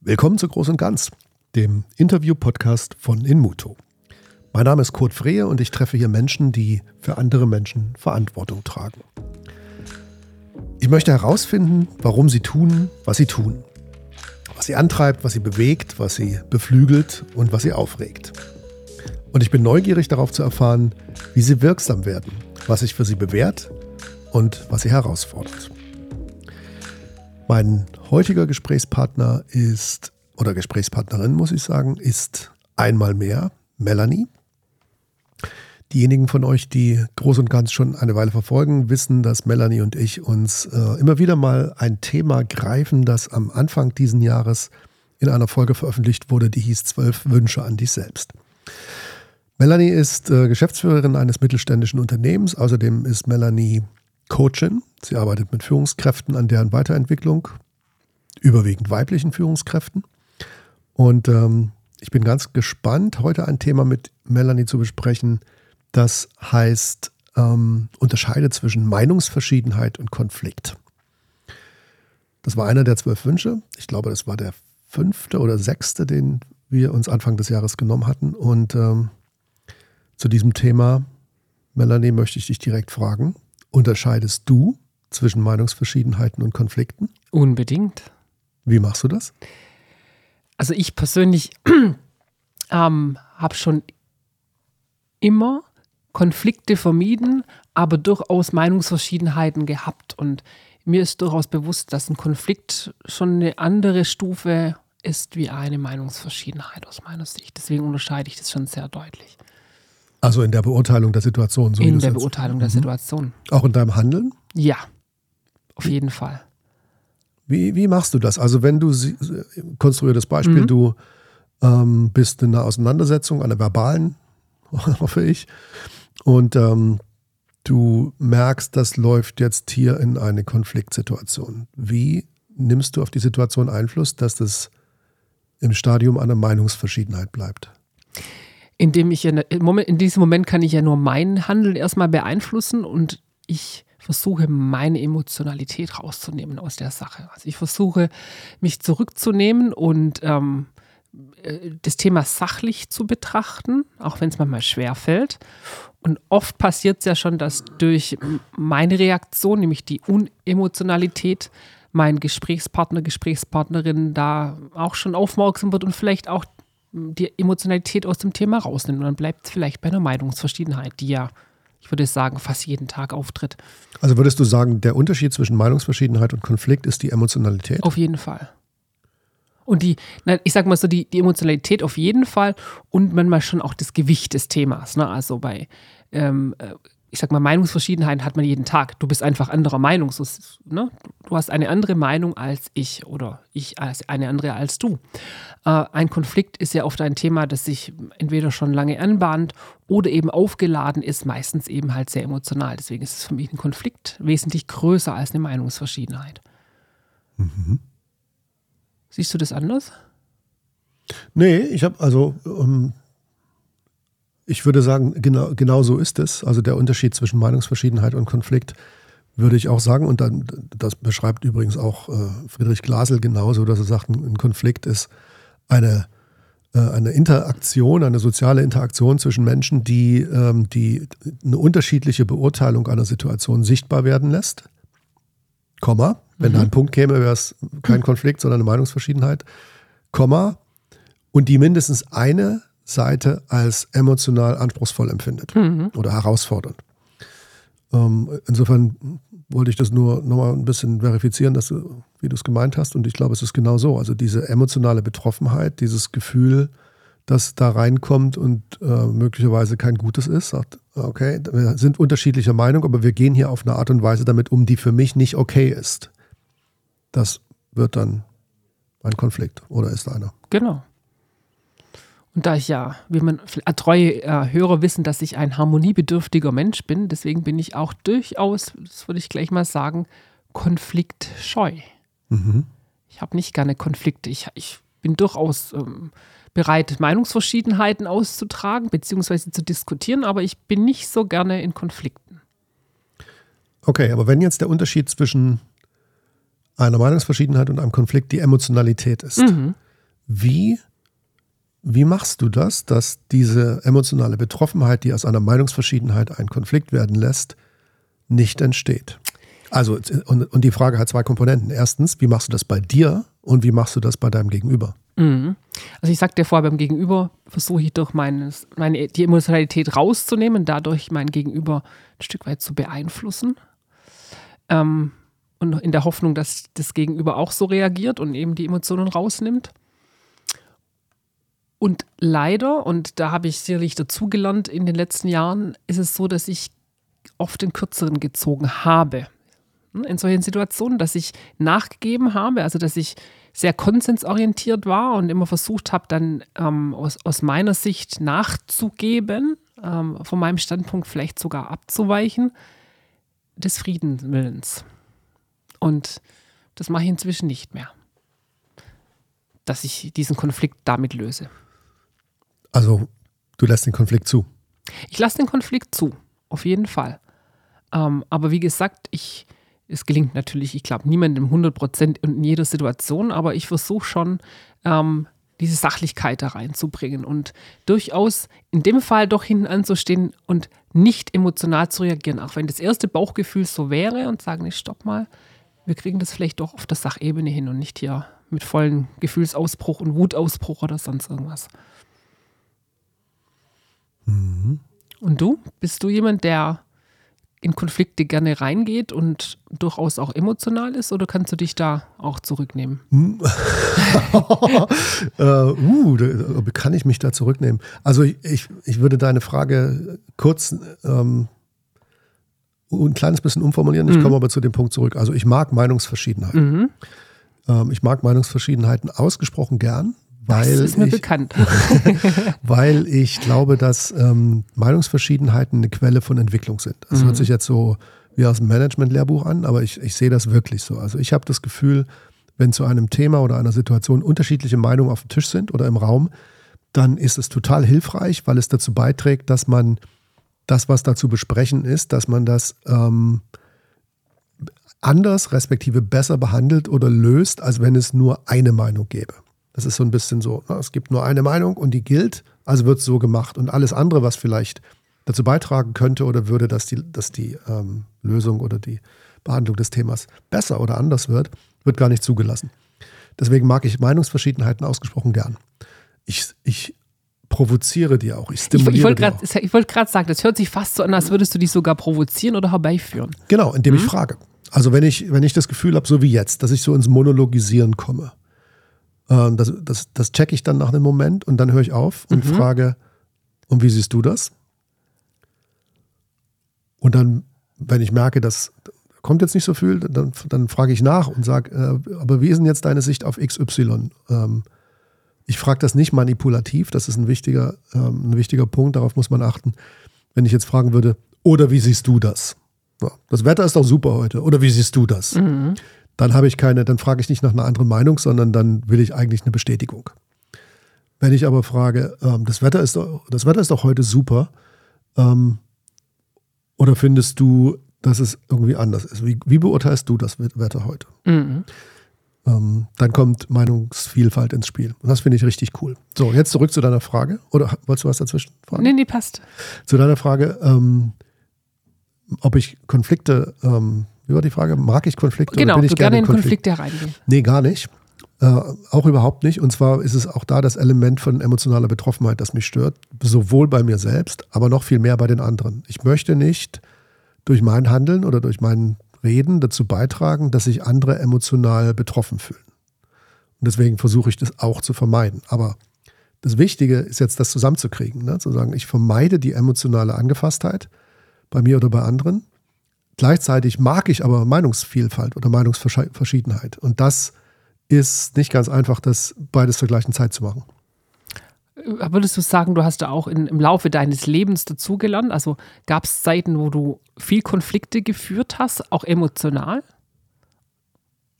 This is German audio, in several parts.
Willkommen zu Groß und Ganz, dem Interview-Podcast von Inmuto. Mein Name ist Kurt Frehe und ich treffe hier Menschen, die für andere Menschen Verantwortung tragen. Ich möchte herausfinden, warum sie tun, was sie tun. Was sie antreibt, was sie bewegt, was sie beflügelt und was sie aufregt. Und ich bin neugierig darauf zu erfahren, wie sie wirksam werden, was sich für sie bewährt und was sie herausfordert. Mein heutiger Gesprächspartner ist, oder Gesprächspartnerin muss ich sagen, ist einmal mehr Melanie. Diejenigen von euch, die groß und ganz schon eine Weile verfolgen, wissen, dass Melanie und ich uns äh, immer wieder mal ein Thema greifen, das am Anfang diesen Jahres in einer Folge veröffentlicht wurde, die hieß Zwölf Wünsche an dich selbst. Melanie ist äh, Geschäftsführerin eines mittelständischen Unternehmens. Außerdem ist Melanie Coachin. Sie arbeitet mit Führungskräften an deren Weiterentwicklung, überwiegend weiblichen Führungskräften. Und ähm, ich bin ganz gespannt, heute ein Thema mit Melanie zu besprechen, das heißt, ähm, unterscheidet zwischen Meinungsverschiedenheit und Konflikt. Das war einer der zwölf Wünsche. Ich glaube, das war der fünfte oder sechste, den wir uns Anfang des Jahres genommen hatten. Und ähm, zu diesem Thema, Melanie, möchte ich dich direkt fragen. Unterscheidest du zwischen Meinungsverschiedenheiten und Konflikten? Unbedingt. Wie machst du das? Also ich persönlich ähm, habe schon immer Konflikte vermieden, aber durchaus Meinungsverschiedenheiten gehabt. Und mir ist durchaus bewusst, dass ein Konflikt schon eine andere Stufe ist wie eine Meinungsverschiedenheit aus meiner Sicht. Deswegen unterscheide ich das schon sehr deutlich. Also in der Beurteilung der Situation. So in der Beurteilung mhm. der Situation. Auch in deinem Handeln? Ja, auf jeden Fall. Wie, wie machst du das? Also wenn du, konstruier das Beispiel, mhm. du ähm, bist in einer Auseinandersetzung, einer verbalen, hoffe ich, und ähm, du merkst, das läuft jetzt hier in eine Konfliktsituation. Wie nimmst du auf die Situation Einfluss, dass das im Stadium einer Meinungsverschiedenheit bleibt? Indem ich ja, in diesem Moment kann ich ja nur mein Handeln erstmal beeinflussen und ich versuche meine Emotionalität rauszunehmen aus der Sache. Also ich versuche mich zurückzunehmen und ähm, äh, das Thema sachlich zu betrachten, auch wenn es manchmal schwer fällt. Und oft passiert es ja schon, dass durch meine Reaktion, nämlich die Unemotionalität, mein Gesprächspartner, Gesprächspartnerin da auch schon aufmerksam wird und vielleicht auch die Emotionalität aus dem Thema rausnimmt. Und dann bleibt es vielleicht bei einer Meinungsverschiedenheit, die ja, ich würde sagen, fast jeden Tag auftritt. Also würdest du sagen, der Unterschied zwischen Meinungsverschiedenheit und Konflikt ist die Emotionalität? Auf jeden Fall. Und die, ich sag mal so, die, die Emotionalität auf jeden Fall und manchmal schon auch das Gewicht des Themas. Ne? Also bei ähm, äh, ich sag mal, Meinungsverschiedenheiten hat man jeden Tag. Du bist einfach anderer Meinung. So, ne? Du hast eine andere Meinung als ich oder ich als eine andere als du. Äh, ein Konflikt ist ja oft ein Thema, das sich entweder schon lange anbahnt oder eben aufgeladen ist, meistens eben halt sehr emotional. Deswegen ist es für mich ein Konflikt wesentlich größer als eine Meinungsverschiedenheit. Mhm. Siehst du das anders? Nee, ich habe also. Um ich würde sagen, genau, genau so ist es. Also der Unterschied zwischen Meinungsverschiedenheit und Konflikt würde ich auch sagen. Und dann, das beschreibt übrigens auch äh, Friedrich Glasel genauso, dass er sagt, ein Konflikt ist eine, äh, eine Interaktion, eine soziale Interaktion zwischen Menschen, die, ähm, die eine unterschiedliche Beurteilung einer Situation sichtbar werden lässt. Komma. Wenn mhm. da ein Punkt käme, wäre es kein Konflikt, sondern eine Meinungsverschiedenheit. Komma. Und die mindestens eine Seite als emotional anspruchsvoll empfindet mhm. oder herausfordernd. Ähm, insofern wollte ich das nur nochmal ein bisschen verifizieren, dass du, wie du es gemeint hast. Und ich glaube, es ist genau so. Also diese emotionale Betroffenheit, dieses Gefühl, das da reinkommt und äh, möglicherweise kein Gutes ist, sagt, okay, wir sind unterschiedlicher Meinung, aber wir gehen hier auf eine Art und Weise damit um, die für mich nicht okay ist. Das wird dann ein Konflikt oder ist einer. Genau. Und da ich ja, wie man treue äh, Hörer wissen, dass ich ein harmoniebedürftiger Mensch bin, deswegen bin ich auch durchaus, das würde ich gleich mal sagen, konfliktscheu. Mhm. Ich habe nicht gerne Konflikte. Ich, ich bin durchaus ähm, bereit, Meinungsverschiedenheiten auszutragen bzw. zu diskutieren, aber ich bin nicht so gerne in Konflikten. Okay, aber wenn jetzt der Unterschied zwischen einer Meinungsverschiedenheit und einem Konflikt die Emotionalität ist, mhm Wie, wie machst du das, dass diese emotionale Betroffenheit, die aus einer Meinungsverschiedenheit ein Konflikt werden lässt, nicht entsteht? Also, und, und die Frage hat zwei Komponenten. Erstens, wie machst du das bei dir und wie machst du das bei deinem Gegenüber? Mhm. Also ich sagte vorher, beim Gegenüber versuche ich durch meines, meine, die Emotionalität rauszunehmen, dadurch mein Gegenüber ein Stück weit zu beeinflussen. Ähm, und in der Hoffnung, dass das Gegenüber auch so reagiert und eben die Emotionen rausnimmt. Und leider, und da habe ich sicherlich dazugelernt in den letzten Jahren, ist es so, dass ich oft den Kürzeren gezogen habe. In solchen Situationen, dass ich nachgegeben habe, also dass ich sehr konsensorientiert war und immer versucht habe, dann ähm, aus, aus meiner Sicht nachzugeben, ähm, von meinem Standpunkt vielleicht sogar abzuweichen, des Friedenswillens. Und das mache ich inzwischen nicht mehr. Dass ich diesen Konflikt damit löse. Also, du lässt den Konflikt zu. Ich lasse den Konflikt zu, auf jeden Fall. Ähm, aber wie gesagt, ich, es gelingt natürlich, ich glaube, niemandem 100 Prozent in jeder Situation, aber ich versuche schon, ähm, diese Sachlichkeit da reinzubringen und durchaus in dem Fall doch hinten anzustehen und nicht emotional zu reagieren, auch wenn das erste Bauchgefühl so wäre und sagen, nee, stopp mal, wir kriegen das vielleicht doch auf der Sachebene hin und nicht hier mit vollen Gefühlsausbruch und Wutausbruch oder sonst irgendwas. Mhm. Und du? Bist du jemand, der in Konflikte gerne reingeht und durchaus auch emotional ist oder kannst du dich da auch zurücknehmen? äh, uh, kann ich mich da zurücknehmen? Also ich, ich, ich würde deine Frage kurz ähm, ein kleines bisschen umformulieren. Ich mhm. komme aber zu dem Punkt zurück. Also ich mag Meinungsverschiedenheiten. Mhm. Ähm, ich mag Meinungsverschiedenheiten ausgesprochen gern. Weil das ist mir ich, bekannt. weil ich glaube, dass ähm, Meinungsverschiedenheiten eine Quelle von Entwicklung sind. Das mhm. hört sich jetzt so wie aus dem Management-Lehrbuch an, aber ich, ich sehe das wirklich so. Also ich habe das Gefühl, wenn zu einem Thema oder einer Situation unterschiedliche Meinungen auf dem Tisch sind oder im Raum, dann ist es total hilfreich, weil es dazu beiträgt, dass man das, was da zu besprechen ist, dass man das ähm, anders, respektive besser behandelt oder löst, als wenn es nur eine Meinung gäbe. Das ist so ein bisschen so, ne, es gibt nur eine Meinung und die gilt, also wird es so gemacht. Und alles andere, was vielleicht dazu beitragen könnte oder würde, dass die, dass die ähm, Lösung oder die Behandlung des Themas besser oder anders wird, wird gar nicht zugelassen. Deswegen mag ich Meinungsverschiedenheiten ausgesprochen gern. Ich, ich provoziere die auch. Ich stimuliere ich, ich wollte gerade sagen, das hört sich fast so an, als würdest du die sogar provozieren oder herbeiführen. Genau, indem mhm. ich frage. Also wenn ich, wenn ich das Gefühl habe, so wie jetzt, dass ich so ins Monologisieren komme, äh, das, das, das checke ich dann nach einem Moment und dann höre ich auf und mhm. frage, und wie siehst du das? Und dann, wenn ich merke, dass kommt jetzt nicht so viel, dann, dann frage ich nach und sage, äh, aber wie ist denn jetzt deine Sicht auf XY? Ähm, ich frage das nicht manipulativ, das ist ein wichtiger, ähm, ein wichtiger Punkt, darauf muss man achten. Wenn ich jetzt fragen würde, oder wie siehst du das? Ja, das Wetter ist doch super heute, oder wie siehst du das? Mhm. Dann habe ich keine, dann frage ich nicht nach einer anderen Meinung, sondern dann will ich eigentlich eine Bestätigung. Wenn ich aber frage, ähm, das, Wetter ist doch, das Wetter ist doch heute super, ähm, oder findest du, dass es irgendwie anders ist? Wie, wie beurteilst du das Wetter heute? Mhm ähm, dann kommt Meinungsvielfalt ins Spiel. Und das finde ich richtig cool. So, jetzt zurück zu deiner Frage. Oder wolltest du was dazwischen fragen? Nee, nee, passt. Zu deiner Frage, ähm, ob ich Konflikte, ähm, wie war die Frage? Mag ich Konflikte? Genau, oder bin ich gerne in Konflikte Konflikt? reingehen. Nee, gar nicht. Äh, auch überhaupt nicht. Und zwar ist es auch da das Element von emotionaler Betroffenheit, das mich stört. Sowohl bei mir selbst, aber noch viel mehr bei den anderen. Ich möchte nicht durch mein Handeln oder durch meinen Reden dazu beitragen, dass sich andere emotional betroffen fühlen. Und deswegen versuche ich das auch zu vermeiden. Aber das Wichtige ist jetzt, das zusammenzukriegen, ne? zu sagen, ich vermeide die emotionale Angefasstheit bei mir oder bei anderen. Gleichzeitig mag ich aber Meinungsvielfalt oder Meinungsverschiedenheit. Und das ist nicht ganz einfach, das beides zur gleichen Zeit zu machen. Würdest du sagen, du hast da auch in, im Laufe deines Lebens dazugelernt? Also gab es Zeiten, wo du viel Konflikte geführt hast, auch emotional?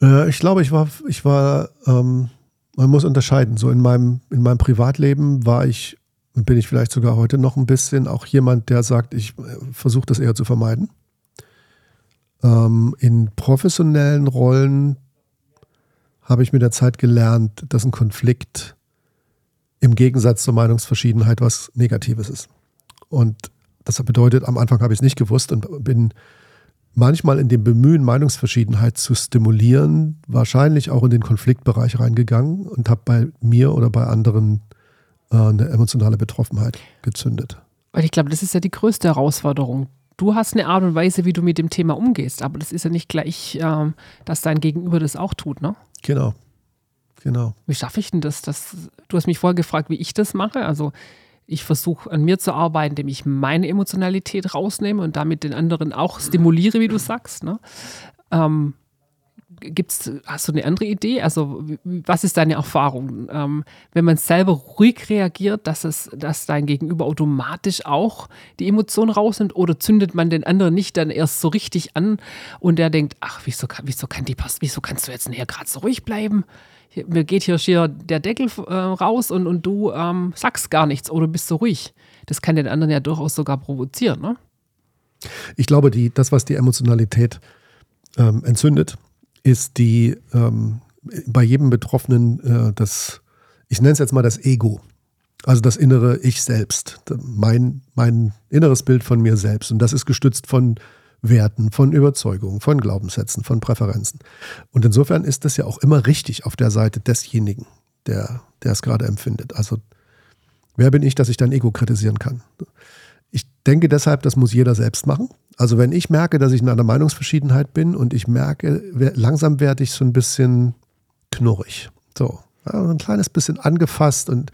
Äh, ich glaube, ich war, ich war, ähm, man muss unterscheiden. So in meinem, in meinem Privatleben war ich, bin ich vielleicht sogar heute noch ein bisschen auch jemand, der sagt, ich äh, versuche das eher zu vermeiden. Ähm, in professionellen Rollen habe ich mit der Zeit gelernt, dass ein Konflikt im Gegensatz zur Meinungsverschiedenheit was Negatives ist. Und das bedeutet, am Anfang habe ich es nicht gewusst und bin manchmal in dem Bemühen, Meinungsverschiedenheit zu stimulieren, wahrscheinlich auch in den Konfliktbereich reingegangen und habe bei mir oder bei anderen äh, eine emotionale Betroffenheit gezündet. Weil ich glaube, das ist ja die größte Herausforderung. Du hast eine Art und Weise, wie du mit dem Thema umgehst, aber das ist ja nicht gleich, äh, dass dein Gegenüber das auch tut, ne? Genau. Genau. Wie schaffe ich denn das? das? Du hast mich vorher gefragt, wie ich das mache. Also ich versuche an mir zu arbeiten, indem ich meine Emotionalität rausnehme und damit den anderen auch stimuliere, wie du sagst. Ne? Ähm, gibt's, hast du eine andere Idee? Also, was ist deine Erfahrung? Ähm, wenn man selber ruhig reagiert, dass, es, dass dein Gegenüber automatisch auch die Emotionen rausnimmt oder zündet man den anderen nicht dann erst so richtig an und der denkt, ach, wieso, wieso, kann die, wieso kannst du jetzt näher gerade so ruhig bleiben? mir geht hier schier der Deckel äh, raus und, und du ähm, sagst gar nichts oder bist so ruhig. Das kann den anderen ja durchaus sogar provozieren, ne? Ich glaube, die, das, was die Emotionalität ähm, entzündet, ist die ähm, bei jedem Betroffenen äh, das, ich nenne es jetzt mal das Ego. Also das innere Ich selbst, mein, mein inneres Bild von mir selbst. Und das ist gestützt von Werten, von Überzeugungen, von Glaubenssätzen, von Präferenzen. Und insofern ist das ja auch immer richtig auf der Seite desjenigen, der, der es gerade empfindet. Also wer bin ich, dass ich dein Ego kritisieren kann? Denke deshalb, das muss jeder selbst machen. Also wenn ich merke, dass ich in einer Meinungsverschiedenheit bin und ich merke, langsam werde ich so ein bisschen knurrig. So, ein kleines bisschen angefasst und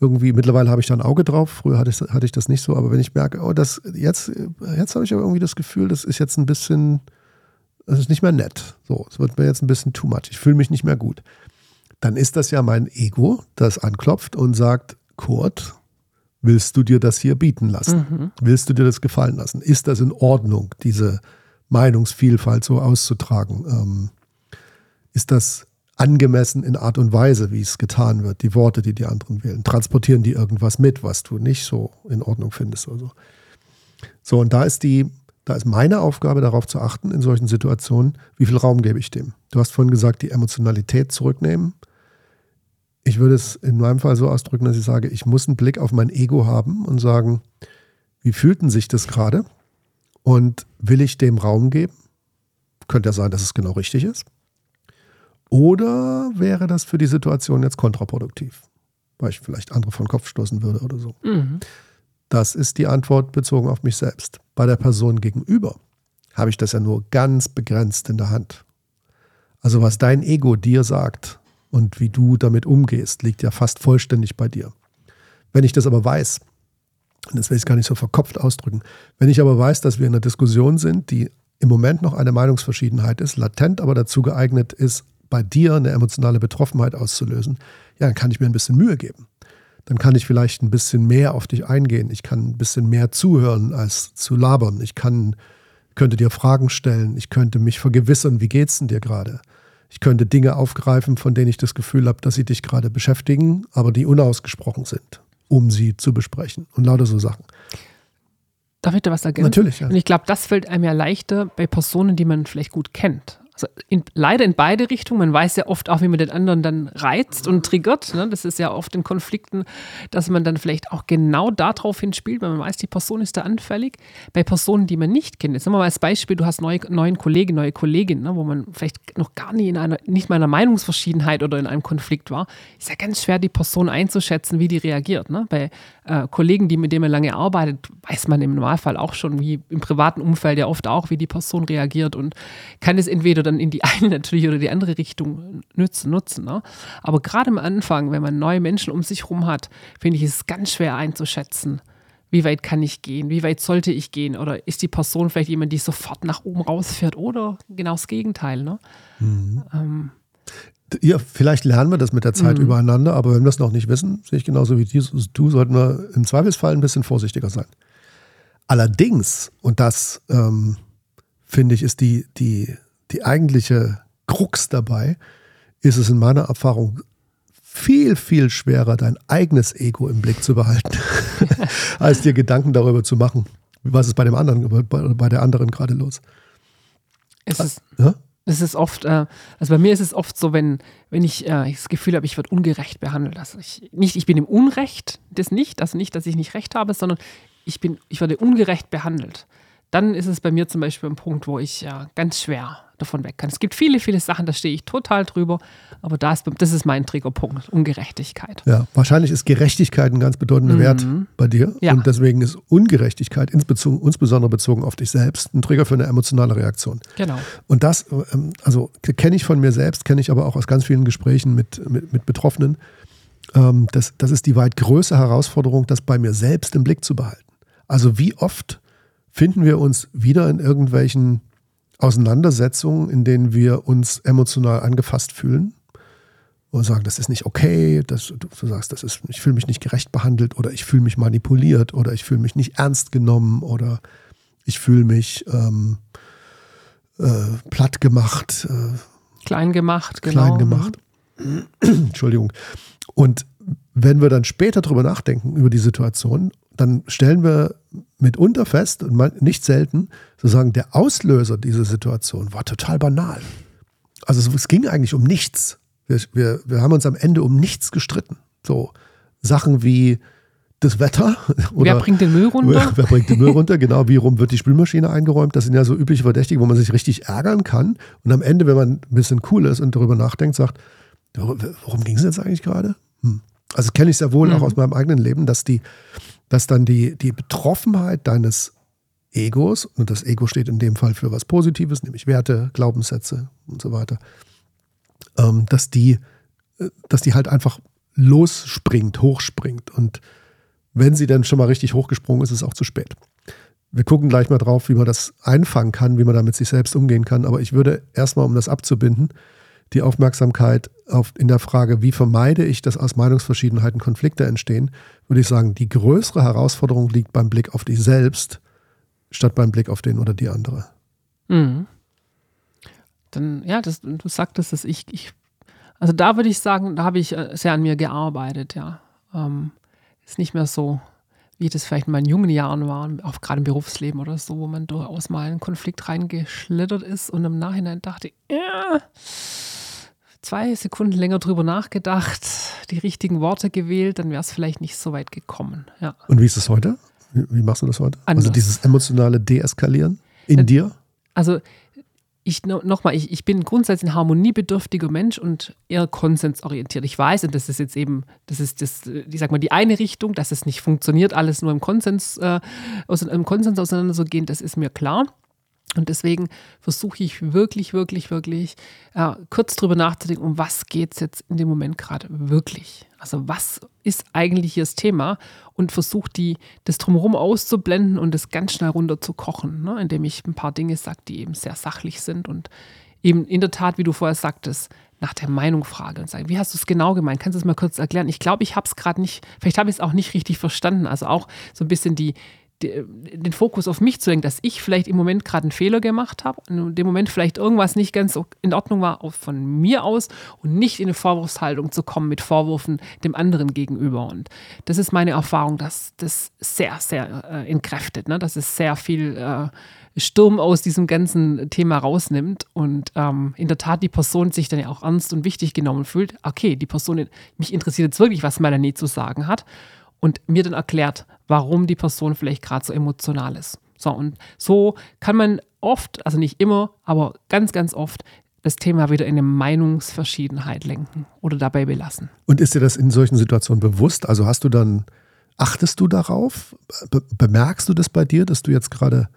irgendwie, mittlerweile habe ich da ein Auge drauf. Früher hatte ich, hatte ich das nicht so, aber wenn ich merke, oh, das, jetzt, jetzt habe ich aber irgendwie das Gefühl, das ist jetzt ein bisschen, das ist nicht mehr nett. So, es wird mir jetzt ein bisschen too much. Ich fühle mich nicht mehr gut. Dann ist das ja mein Ego, das anklopft und sagt, Kurt, willst du dir das hier bieten lassen? Mhm. Willst du dir das gefallen lassen? Ist das in Ordnung, diese Meinungsvielfalt so auszutragen? Ähm, ist das angemessen in Art und Weise, wie es getan wird, die Worte, die die anderen wählen. Transportieren die irgendwas mit, was du nicht so in Ordnung findest oder so. So, und da ist die, da ist meine Aufgabe, darauf zu achten, in solchen Situationen, wie viel Raum gebe ich dem. Du hast vorhin gesagt, die Emotionalität zurücknehmen. Ich würde es in meinem Fall so ausdrücken, dass ich sage, ich muss einen Blick auf mein Ego haben und sagen, wie fühlten sich das gerade? Und will ich dem Raum geben? Könnte ja sein, dass es genau richtig ist. Oder wäre das für die Situation jetzt kontraproduktiv, weil ich vielleicht andere von Kopf stoßen würde oder so? Mhm. Das ist die Antwort bezogen auf mich selbst. Bei der Person gegenüber habe ich das ja nur ganz begrenzt in der Hand. Also was dein Ego dir sagt und wie du damit umgehst, liegt ja fast vollständig bei dir. Wenn ich das aber weiß, und das will ich gar nicht so verkopft ausdrücken, wenn ich aber weiß, dass wir in einer Diskussion sind, die im Moment noch eine Meinungsverschiedenheit ist, latent aber dazu geeignet ist, bei dir eine emotionale Betroffenheit auszulösen, ja, dann kann ich mir ein bisschen Mühe geben. Dann kann ich vielleicht ein bisschen mehr auf dich eingehen. Ich kann ein bisschen mehr zuhören als zu labern. Ich kann, könnte dir Fragen stellen. Ich könnte mich vergewissern, wie geht's denn dir gerade? Ich könnte Dinge aufgreifen, von denen ich das Gefühl habe, dass sie dich gerade beschäftigen, aber die unausgesprochen sind, um sie zu besprechen. Und lauter so Sachen. Darf ich da was ergänzen? Natürlich, ja. Und ich glaube, das fällt einem ja leichter bei Personen, die man vielleicht gut kennt in, leider in beide Richtungen. Man weiß ja oft auch, wie man den anderen dann reizt und triggert. Ne? Das ist ja oft in Konflikten, dass man dann vielleicht auch genau darauf hinspielt, weil man weiß, die Person ist da anfällig. Bei Personen, die man nicht kennt. Jetzt nehmen wir mal als Beispiel, du hast neue, neuen Kollegen, neue Kollegin, ne? wo man vielleicht noch gar nie in einer, nicht mal in einer Meinungsverschiedenheit oder in einem Konflikt war. Ist ja ganz schwer, die Person einzuschätzen, wie die reagiert. Ne? Bei äh, Kollegen, die mit denen man lange arbeitet, weiß man im Normalfall auch schon, wie im privaten Umfeld ja oft auch, wie die Person reagiert und kann es entweder dann in die eine natürlich oder die andere Richtung nutzen. nutzen ne? Aber gerade am Anfang, wenn man neue Menschen um sich herum hat, finde ich es ganz schwer einzuschätzen. Wie weit kann ich gehen? Wie weit sollte ich gehen? Oder ist die Person vielleicht jemand, die sofort nach oben rausfährt? Oder genau das Gegenteil. Ne? Mhm. Ähm, ja, vielleicht lernen wir das mit der Zeit mhm. übereinander, aber wenn wir es noch nicht wissen, sehe ich genauso wie du, sollten wir im Zweifelsfall ein bisschen vorsichtiger sein. Allerdings, und das ähm, finde ich, ist die, die die eigentliche Krux dabei, ist es in meiner Erfahrung viel, viel schwerer, dein eigenes Ego im Blick zu behalten, als dir Gedanken darüber zu machen, was ist bei dem anderen, bei, bei der anderen gerade los. Ist es, ja? Es ist oft, äh, also bei mir ist es oft so, wenn, wenn ich, äh, ich das Gefühl habe, ich werde ungerecht behandelt. Also ich, nicht, ich bin im Unrecht, das nicht, also nicht, dass ich nicht recht habe, sondern ich bin, ich werde ungerecht behandelt. Dann ist es bei mir zum Beispiel ein Punkt, wo ich ganz schwer davon weg kann. Es gibt viele, viele Sachen, da stehe ich total drüber, aber das, das ist mein Triggerpunkt, Ungerechtigkeit. Ja, wahrscheinlich ist Gerechtigkeit ein ganz bedeutender mhm. Wert bei dir ja. und deswegen ist Ungerechtigkeit, insbesondere bezogen auf dich selbst, ein Trigger für eine emotionale Reaktion. Genau. Und das, ähm, also kenne ich von mir selbst, kenne ich aber auch aus ganz vielen Gesprächen mit, mit, mit Betroffenen. Ähm, das, das ist die weit größere Herausforderung, das bei mir selbst im Blick zu behalten. Also wie oft finden wir uns wieder in irgendwelchen Auseinandersetzungen, in denen wir uns emotional angefasst fühlen und sagen, das ist nicht okay, das, du, sagst, das ist, ich fühle mich nicht gerecht behandelt oder ich fühle mich manipuliert oder ich fühle mich nicht ernst genommen oder ich fühle mich ähm, äh, platt gemacht. Äh, klein gemacht, genau. Klein gemacht. Entschuldigung. Und wenn wir dann später darüber nachdenken, über die Situation, dann stellen wir mitunter fest und nicht selten, sozusagen der Auslöser dieser Situation war total banal. Also es, ging eigentlich um nichts. Wir, wir, wir haben uns am Ende um nichts gestritten. So Sachen wie das Wetter. Oder wer bringt den Müll runter? Wer, wer, bringt den Müll runter? Genau, wie rum wird die Spülmaschine eingeräumt? Das sind ja so übliche Verdächtige, wo man sich richtig ärgern kann. Und am Ende, wenn man ein bisschen cool ist und darüber nachdenkt, sagt, worum ging es jetzt eigentlich gerade? Hm. Also kenne ich sehr wohl mhm. auch aus meinem eigenen Leben, dass die, dass dann die, die Betroffenheit deines Egos, und das Ego steht in dem Fall für was Positives, nämlich Werte, Glaubenssätze und so weiter, ähm, dass, die, äh, dass die halt einfach losspringt, hochspringt. Und wenn sie dann schon mal richtig hochgesprungen ist, ist es auch zu spät. Wir gucken gleich mal drauf, wie man das einfangen kann, wie man da mit sich selbst umgehen kann. Aber ich würde erstmal, um das abzubinden, die Aufmerksamkeit auf, in der Frage, wie vermeide ich, dass aus Meinungsverschiedenheiten Konflikte entstehen, würde ich sagen, die größere Herausforderung liegt beim Blick auf dich selbst, statt beim Blick auf den oder die andere. Mhm. Dann, ja, das, du sagtest es, ich, ich, also da würde ich sagen, da habe ich äh, sehr an mir gearbeitet, ja. Ähm, ist nicht mehr so, wie das vielleicht in meinen jungen Jahren war, auch gerade im Berufsleben oder so, wo man durchaus mal in einen Konflikt reingeschlittert ist und im Nachhinein dachte, ja, zwei Sekunden länger drüber nachgedacht, die richtigen Worte gewählt, dann wäre es vielleicht nicht so weit gekommen. Ja. Und wie ist es heute? Wie, wie machst du das heute? Anders. Also dieses emotionale Deeskalieren in äh, dir? Also ich nochmal, ich, ich bin grundsätzlich ein harmoniebedürftiger Mensch und eher konsensorientiert. Ich weiß, und das ist jetzt eben, das ist das, ich sag mal, die eine Richtung, dass es nicht funktioniert, alles nur im Konsens, äh, aus, im Konsens auseinanderzugehen, das ist mir klar. Und deswegen versuche ich wirklich, wirklich, wirklich äh, kurz drüber nachzudenken, um was geht es jetzt in dem Moment gerade wirklich. Also was ist eigentlich hier das Thema und versuche die, das drumherum auszublenden und das ganz schnell runter zu kochen, ne? indem ich ein paar Dinge sage, die eben sehr sachlich sind und eben in der Tat, wie du vorher sagtest, nach der Meinung frage und sage, wie hast du es genau gemeint? Kannst du es mal kurz erklären? Ich glaube, ich habe es gerade nicht, vielleicht habe ich es auch nicht richtig verstanden. Also auch so ein bisschen die, den Fokus auf mich zu lenken, dass ich vielleicht im Moment gerade einen Fehler gemacht habe, in dem Moment vielleicht irgendwas nicht ganz in Ordnung war, auch von mir aus und nicht in eine Vorwurfshaltung zu kommen mit Vorwürfen dem anderen gegenüber. Und das ist meine Erfahrung, dass das sehr, sehr äh, entkräftet, ne? dass es sehr viel äh, Sturm aus diesem ganzen Thema rausnimmt und ähm, in der Tat die Person sich dann ja auch ernst und wichtig genommen fühlt. Okay, die Person, mich interessiert jetzt wirklich, was Melanie zu sagen hat und mir dann erklärt, warum die Person vielleicht gerade so emotional ist. So, und so kann man oft, also nicht immer, aber ganz, ganz oft das Thema wieder in eine Meinungsverschiedenheit lenken oder dabei belassen. Und ist dir das in solchen Situationen bewusst? Also hast du dann, achtest du darauf? Be bemerkst du das bei dir, dass du jetzt gerade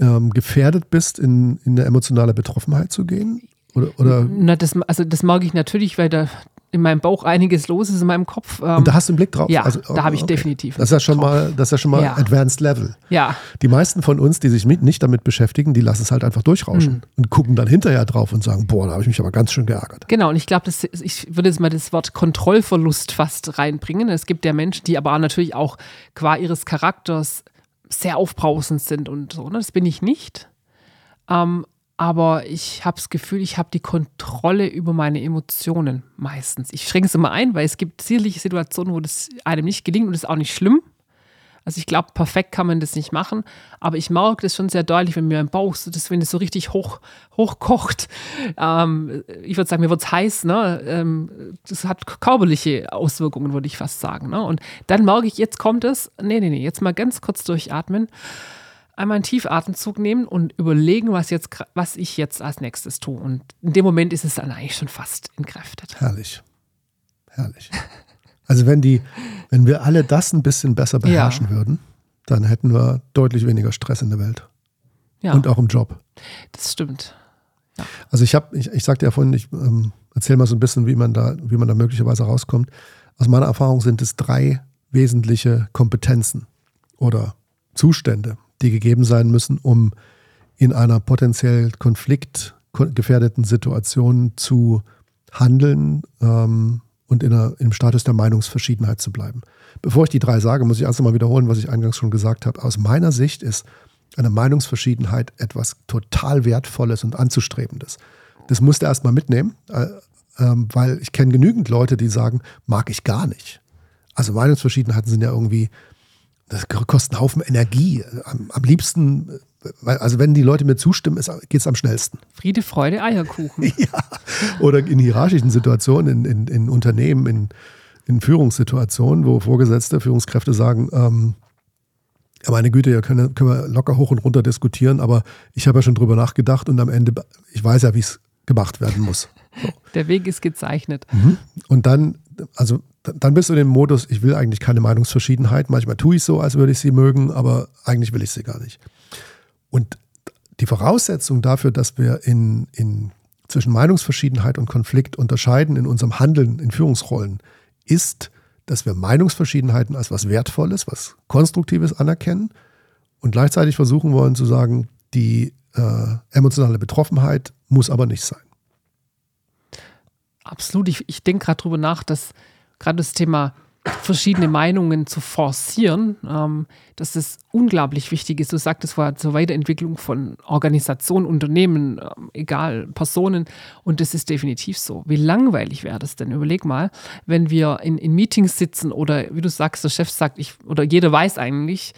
ähm, gefährdet bist, in, in eine emotionale Betroffenheit zu gehen? Oder, oder? Na, das, also das mag ich natürlich, weil da, in meinem Bauch einiges los ist in meinem Kopf. Ähm, und da hast du einen Blick drauf? Ja, also, da habe ich okay. definitiv. Das ist ja schon drauf. mal, das ist ja schon mal ja. Advanced Level. Ja. Die meisten von uns, die sich mit, nicht damit beschäftigen, die lassen es halt einfach durchrauschen mhm. und gucken dann hinterher drauf und sagen, boah, da habe ich mich aber ganz schön geärgert. Genau, und ich glaube, ich würde jetzt mal das Wort Kontrollverlust fast reinbringen. Es gibt ja Menschen, die aber natürlich auch qua ihres Charakters sehr aufbrausend sind und so. Ne? Das bin ich nicht. Ähm, aber ich habe das Gefühl, ich habe die Kontrolle über meine Emotionen meistens. Ich schränke es immer ein, weil es gibt sicherlich Situationen, wo das einem nicht gelingt und das ist auch nicht schlimm. Also ich glaube, perfekt kann man das nicht machen, aber ich merke das schon sehr deutlich, wenn mir im Bauch, so, das, wenn es so richtig hoch, hochkocht, ähm, ich würde sagen, mir wird es heiß, ne? Ähm, das hat körperliche Auswirkungen, würde ich fast sagen. Ne? Und dann merke ich, jetzt kommt es, nee, nee, nee, jetzt mal ganz kurz durchatmen einmal einen Tiefatemzug nehmen und überlegen, was, jetzt, was ich jetzt als nächstes tue. Und in dem Moment ist es dann eigentlich schon fast entkräftet. Herrlich. Herrlich. Also wenn die, wenn wir alle das ein bisschen besser beherrschen ja. würden, dann hätten wir deutlich weniger Stress in der Welt. Ja. Und auch im Job. Das stimmt. Ja. Also ich habe, ich, ich sagte ja vorhin, ich ähm, erzähle mal so ein bisschen, wie man da, wie man da möglicherweise rauskommt. Aus meiner Erfahrung sind es drei wesentliche Kompetenzen oder Zustände, die gegeben sein müssen, um in einer potenziell konfliktgefährdeten Situation zu handeln ähm, und in einer, im Status der Meinungsverschiedenheit zu bleiben. Bevor ich die drei sage, muss ich erst einmal wiederholen, was ich eingangs schon gesagt habe. Aus meiner Sicht ist eine Meinungsverschiedenheit etwas total Wertvolles und Anzustrebendes. Das musst du erstmal mitnehmen, äh, äh, weil ich kenne genügend Leute, die sagen, mag ich gar nicht. Also Meinungsverschiedenheiten sind ja irgendwie das kostet einen Haufen Energie. Am, am liebsten, also wenn die Leute mir zustimmen, geht es am schnellsten. Friede, Freude, Eierkuchen. ja. Oder in hierarchischen Situationen, in, in, in Unternehmen, in, in Führungssituationen, wo Vorgesetzte, Führungskräfte sagen, ähm, ja, meine Güte, ja, können, können wir locker hoch und runter diskutieren, aber ich habe ja schon drüber nachgedacht und am Ende, ich weiß ja, wie es gemacht werden muss. So. Der Weg ist gezeichnet. Mhm. Und dann, also dann bist du in dem Modus, ich will eigentlich keine Meinungsverschiedenheit. Manchmal tue ich so, als würde ich sie mögen, aber eigentlich will ich sie gar nicht. Und die Voraussetzung dafür, dass wir in, in zwischen Meinungsverschiedenheit und Konflikt unterscheiden in unserem Handeln in Führungsrollen, ist, dass wir Meinungsverschiedenheiten als was Wertvolles, was Konstruktives anerkennen und gleichzeitig versuchen wollen zu sagen, die äh, emotionale Betroffenheit muss aber nicht sein. Absolut. Ich, ich denke gerade darüber nach, dass gerade das Thema verschiedene Meinungen zu forcieren, ähm, dass es unglaublich wichtig ist. Du sagtest vorher zur Weiterentwicklung von Organisationen, Unternehmen, ähm, egal, Personen. Und das ist definitiv so. Wie langweilig wäre das denn? Überleg mal, wenn wir in, in Meetings sitzen oder wie du sagst, der Chef sagt, ich, oder jeder weiß eigentlich,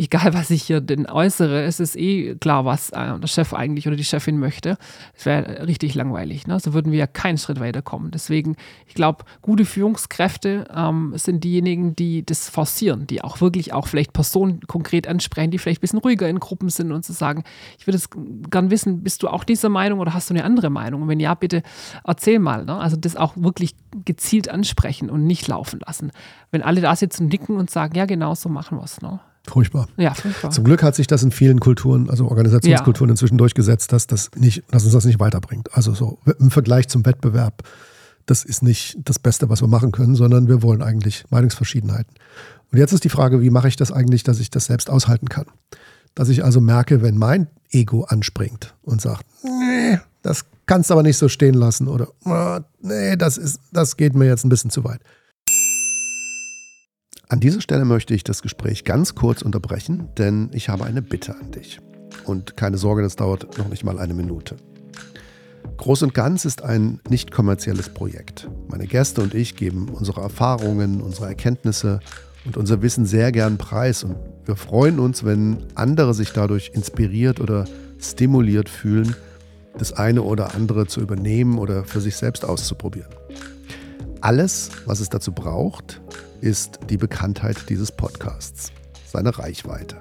egal was ich hier denn äußere, es ist eh klar, was äh, der Chef eigentlich oder die Chefin möchte. Es wäre richtig langweilig. Ne? So würden wir ja keinen Schritt weiterkommen. Deswegen, ich glaube, gute Führungskräfte ähm, sind diejenigen, die das forcieren, die auch wirklich auch vielleicht Personen konkret ansprechen, die vielleicht ein bisschen ruhiger in Gruppen sind und zu sagen, ich würde es gern wissen, bist du auch dieser Meinung oder hast du eine andere Meinung? Und wenn ja, bitte erzähl mal. Ne? Also das auch wirklich gezielt ansprechen und nicht laufen lassen. Wenn alle da sitzen, nicken und sagen, ja, genau so machen wir es. Ne? Furchtbar. Ja, furchtbar. Zum Glück hat sich das in vielen Kulturen, also Organisationskulturen ja. inzwischen durchgesetzt, dass, das nicht, dass uns das nicht weiterbringt. Also so im Vergleich zum Wettbewerb, das ist nicht das Beste, was wir machen können, sondern wir wollen eigentlich Meinungsverschiedenheiten. Und jetzt ist die Frage, wie mache ich das eigentlich, dass ich das selbst aushalten kann? Dass ich also merke, wenn mein Ego anspringt und sagt, nee, das kannst du aber nicht so stehen lassen oder oh, nee, das, ist, das geht mir jetzt ein bisschen zu weit. An dieser Stelle möchte ich das Gespräch ganz kurz unterbrechen, denn ich habe eine Bitte an dich. Und keine Sorge, das dauert noch nicht mal eine Minute. Groß und Ganz ist ein nicht kommerzielles Projekt. Meine Gäste und ich geben unsere Erfahrungen, unsere Erkenntnisse und unser Wissen sehr gern preis und wir freuen uns, wenn andere sich dadurch inspiriert oder stimuliert fühlen, das eine oder andere zu übernehmen oder für sich selbst auszuprobieren. Alles, was es dazu braucht, ist die Bekanntheit dieses Podcasts, seine Reichweite.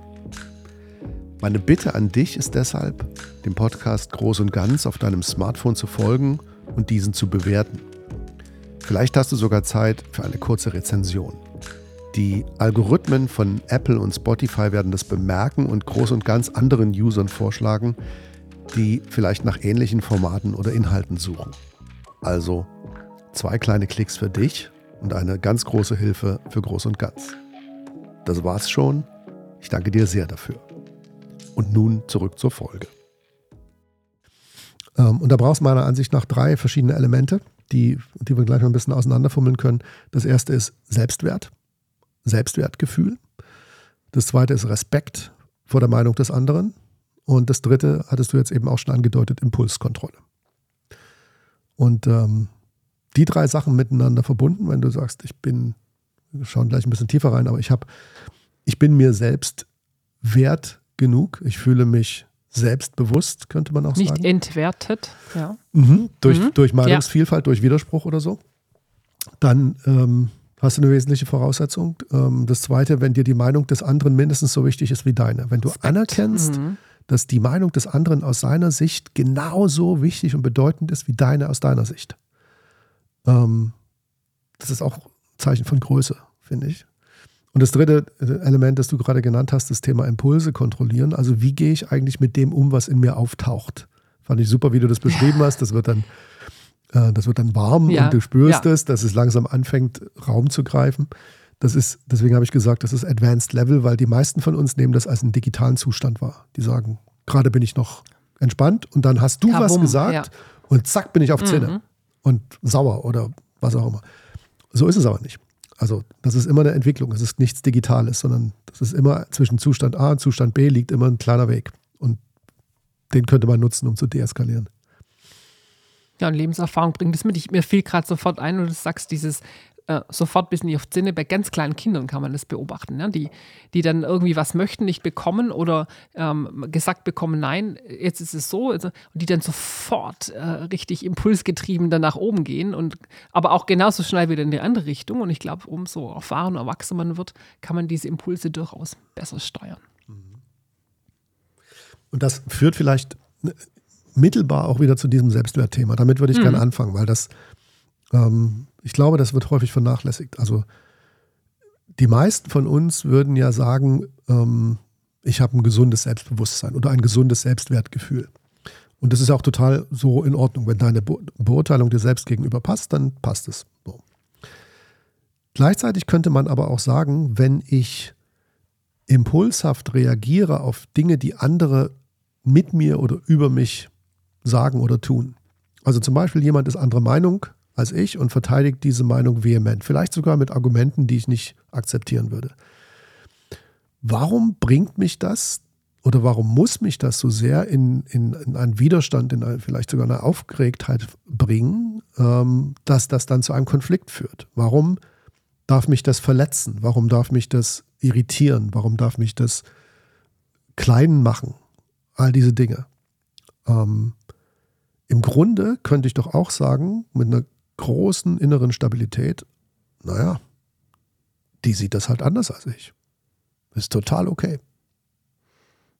Meine Bitte an dich ist deshalb, dem Podcast groß und ganz auf deinem Smartphone zu folgen und diesen zu bewerten. Vielleicht hast du sogar Zeit für eine kurze Rezension. Die Algorithmen von Apple und Spotify werden das bemerken und groß und ganz anderen Usern vorschlagen, die vielleicht nach ähnlichen Formaten oder Inhalten suchen. Also zwei kleine Klicks für dich und eine ganz große Hilfe für Groß und Ganz. Das war's schon. Ich danke dir sehr dafür. Und nun zurück zur Folge. Ähm, und da brauchst du meiner Ansicht nach drei verschiedene Elemente, die, die wir gleich mal ein bisschen auseinanderfummeln können. Das erste ist Selbstwert, Selbstwertgefühl. Das zweite ist Respekt vor der Meinung des anderen. Und das dritte hattest du jetzt eben auch schon angedeutet, Impulskontrolle. Und ähm, die drei Sachen miteinander verbunden, wenn du sagst, ich bin, wir schauen gleich ein bisschen tiefer rein, aber ich habe ich bin mir selbst wert genug. Ich fühle mich selbstbewusst, könnte man auch Nicht sagen. Nicht entwertet, ja. Mhm, durch, mhm. durch Meinungsvielfalt, ja. durch Widerspruch oder so. Dann ähm, hast du eine wesentliche Voraussetzung. Ähm, das zweite, wenn dir die Meinung des anderen mindestens so wichtig ist wie deine. Wenn du Respekt. anerkennst, mhm. dass die Meinung des anderen aus seiner Sicht genauso wichtig und bedeutend ist wie deine aus deiner Sicht. Ähm, das ist auch ein Zeichen von Größe, finde ich. Und das dritte äh, Element, das du gerade genannt hast, das Thema Impulse kontrollieren. Also wie gehe ich eigentlich mit dem um, was in mir auftaucht? Fand ich super, wie du das beschrieben hast. Das wird dann, äh, das wird dann warm ja. und du spürst ja. es, dass es langsam anfängt, Raum zu greifen. Das ist, deswegen habe ich gesagt, das ist Advanced Level, weil die meisten von uns nehmen das als einen digitalen Zustand wahr. Die sagen, gerade bin ich noch entspannt und dann hast du Kabum, was gesagt ja. und zack bin ich auf Zinne mhm. Und sauer oder was auch immer. So ist es aber nicht. Also das ist immer eine Entwicklung, es ist nichts Digitales, sondern das ist immer zwischen Zustand A und Zustand B liegt immer ein kleiner Weg. Und den könnte man nutzen, um zu deeskalieren. Ja, und Lebenserfahrung bringt es mit. Ich, mir fiel gerade sofort ein, und du sagst, dieses äh, sofort bis in die Zinne. Bei ganz kleinen Kindern kann man das beobachten, ne? die, die dann irgendwie was möchten, nicht bekommen oder ähm, gesagt bekommen, nein, jetzt ist es so, und die dann sofort äh, richtig impulsgetrieben dann nach oben gehen und aber auch genauso schnell wieder in die andere Richtung. Und ich glaube, umso erfahren und erwachsen man wird, kann man diese Impulse durchaus besser steuern. Und das führt vielleicht äh, mittelbar auch wieder zu diesem Selbstwertthema. Damit würde ich mhm. gerne anfangen, weil das ähm, ich glaube, das wird häufig vernachlässigt. Also die meisten von uns würden ja sagen, ähm, ich habe ein gesundes Selbstbewusstsein oder ein gesundes Selbstwertgefühl. Und das ist auch total so in Ordnung. Wenn deine Be Beurteilung dir selbst gegenüber passt, dann passt es. So. Gleichzeitig könnte man aber auch sagen, wenn ich impulshaft reagiere auf Dinge, die andere mit mir oder über mich sagen oder tun. Also zum Beispiel jemand ist anderer Meinung als ich und verteidigt diese Meinung vehement, vielleicht sogar mit Argumenten, die ich nicht akzeptieren würde. Warum bringt mich das oder warum muss mich das so sehr in, in, in einen Widerstand, in eine, vielleicht sogar eine Aufgeregtheit bringen, ähm, dass das dann zu einem Konflikt führt? Warum darf mich das verletzen? Warum darf mich das irritieren? Warum darf mich das klein machen? All diese Dinge. Ähm, Im Grunde könnte ich doch auch sagen, mit einer großen inneren Stabilität, naja, die sieht das halt anders als ich. Ist total okay.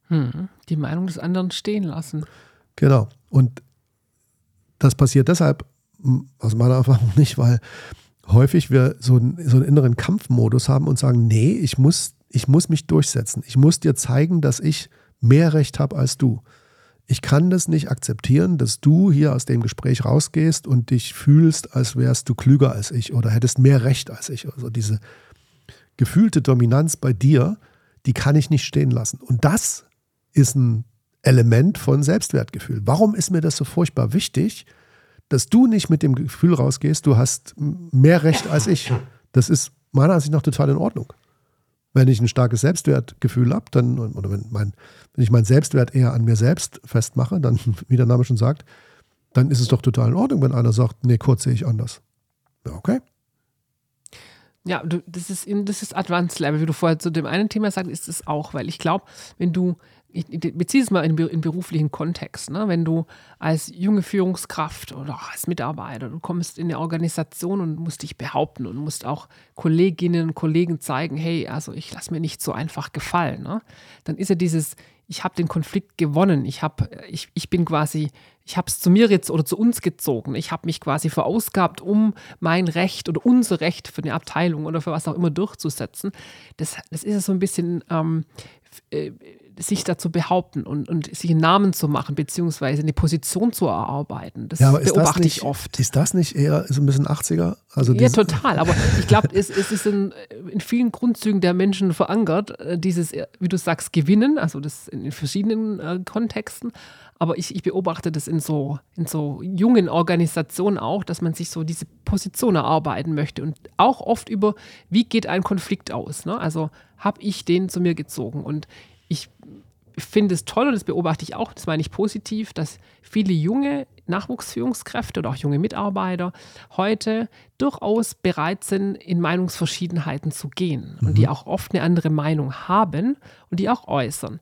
Hm, die Meinung des anderen stehen lassen. Genau. Und das passiert deshalb aus meiner Erfahrung nicht, weil häufig wir so einen, so einen inneren Kampfmodus haben und sagen, nee, ich muss, ich muss mich durchsetzen. Ich muss dir zeigen, dass ich mehr Recht habe als du ich kann das nicht akzeptieren, dass du hier aus dem Gespräch rausgehst und dich fühlst, als wärst du klüger als ich oder hättest mehr Recht als ich. Also diese gefühlte Dominanz bei dir, die kann ich nicht stehen lassen. Und das ist ein Element von Selbstwertgefühl. Warum ist mir das so furchtbar wichtig, dass du nicht mit dem Gefühl rausgehst, du hast mehr Recht als ich? Das ist meiner Ansicht nach total in Ordnung. Wenn ich ein starkes Selbstwertgefühl habe, dann, oder wenn, mein, wenn ich meinen Selbstwert eher an mir selbst festmache, dann, wie der Name schon sagt, dann ist es doch total in Ordnung, wenn einer sagt, nee, kurz sehe ich anders. Ja, okay. Ja, du, das ist, das ist Advanced Level, wie du vorher zu dem einen Thema sagst, ist es auch, weil ich glaube, wenn du ich beziehe es mal in, in beruflichen Kontext. Ne? Wenn du als junge Führungskraft oder als Mitarbeiter, du kommst in eine Organisation und musst dich behaupten und musst auch Kolleginnen und Kollegen zeigen, hey, also ich lasse mir nicht so einfach gefallen. Ne? Dann ist ja dieses, ich habe den Konflikt gewonnen, ich, hab, ich, ich bin quasi, ich habe es zu mir jetzt oder zu uns gezogen, ich habe mich quasi verausgabt, um mein Recht oder unser Recht für eine Abteilung oder für was auch immer durchzusetzen. Das, das ist ja so ein bisschen... Ähm, äh, sich dazu behaupten und, und sich einen Namen zu machen, beziehungsweise eine Position zu erarbeiten. Das ja, beobachte nicht, ich oft. Ist das nicht eher so ein bisschen 80er? Also ja, total. Aber ich glaube, es, es, ist in, in, vielen Grundzügen der Menschen verankert, äh, dieses, äh, wie du sagst, Gewinnen, also das in verschiedenen äh, Kontexten. Aber ich, ich, beobachte das in so, in so jungen Organisationen auch, dass man sich so diese Position erarbeiten möchte und auch oft über, wie geht ein Konflikt aus. Ne? Also habe ich den zu mir gezogen. Und ich finde es toll und das beobachte ich auch, das meine ich positiv, dass viele junge Nachwuchsführungskräfte oder auch junge Mitarbeiter heute durchaus bereit sind, in Meinungsverschiedenheiten zu gehen mhm. und die auch oft eine andere Meinung haben und die auch äußern.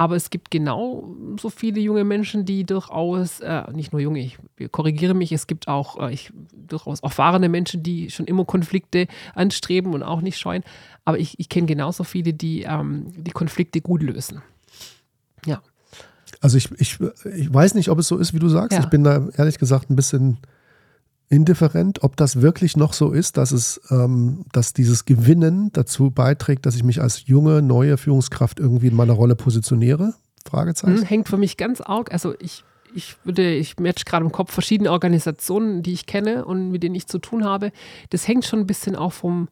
Aber es gibt genau so viele junge Menschen, die durchaus, äh, nicht nur junge, ich korrigiere mich, es gibt auch äh, ich, durchaus erfahrene Menschen, die schon immer Konflikte anstreben und auch nicht scheuen. Aber ich, ich kenne genauso viele, die ähm, die Konflikte gut lösen. Ja. Also ich, ich, ich weiß nicht, ob es so ist, wie du sagst. Ja. Ich bin da ehrlich gesagt ein bisschen indifferent, ob das wirklich noch so ist, dass es, ähm, dass dieses Gewinnen dazu beiträgt, dass ich mich als junge, neue Führungskraft irgendwie in meiner Rolle positioniere? Fragezeichen. Hm, hängt für mich ganz arg. Also ich, ich würde, ich match gerade im Kopf verschiedene Organisationen, die ich kenne und mit denen ich zu tun habe. Das hängt schon ein bisschen auch vom